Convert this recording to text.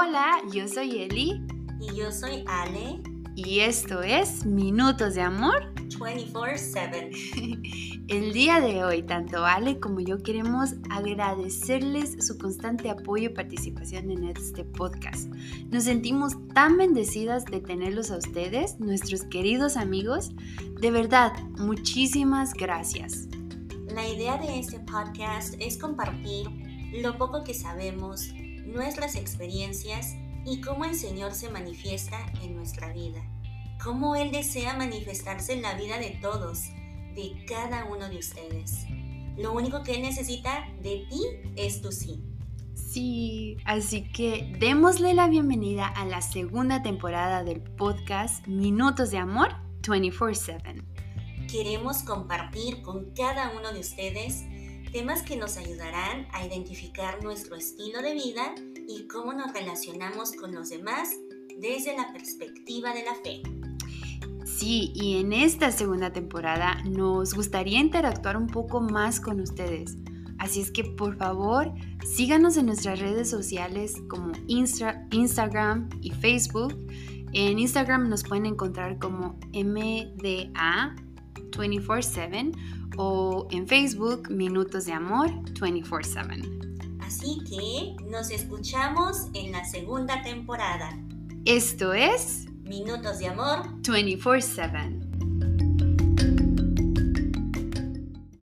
Hola, yo soy Eli. Y yo soy Ale. Y esto es Minutos de Amor 24/7. El día de hoy, tanto Ale como yo queremos agradecerles su constante apoyo y participación en este podcast. Nos sentimos tan bendecidas de tenerlos a ustedes, nuestros queridos amigos. De verdad, muchísimas gracias. La idea de este podcast es compartir lo poco que sabemos, nuestras experiencias y cómo el Señor se manifiesta en nuestra vida. Cómo Él desea manifestarse en la vida de todos, de cada uno de ustedes. Lo único que Él necesita de ti es tu sí. Sí, así que démosle la bienvenida a la segunda temporada del podcast Minutos de Amor 24/7. Queremos compartir con cada uno de ustedes temas que nos ayudarán a identificar nuestro estilo de vida y cómo nos relacionamos con los demás desde la perspectiva de la fe. Sí, y en esta segunda temporada nos gustaría interactuar un poco más con ustedes. Así es que por favor síganos en nuestras redes sociales como Instagram y Facebook. En Instagram nos pueden encontrar como MDA 24/7 o en Facebook Minutos de Amor 24/7. Así que nos escuchamos en la segunda temporada. Esto es Minutos de Amor 24/7.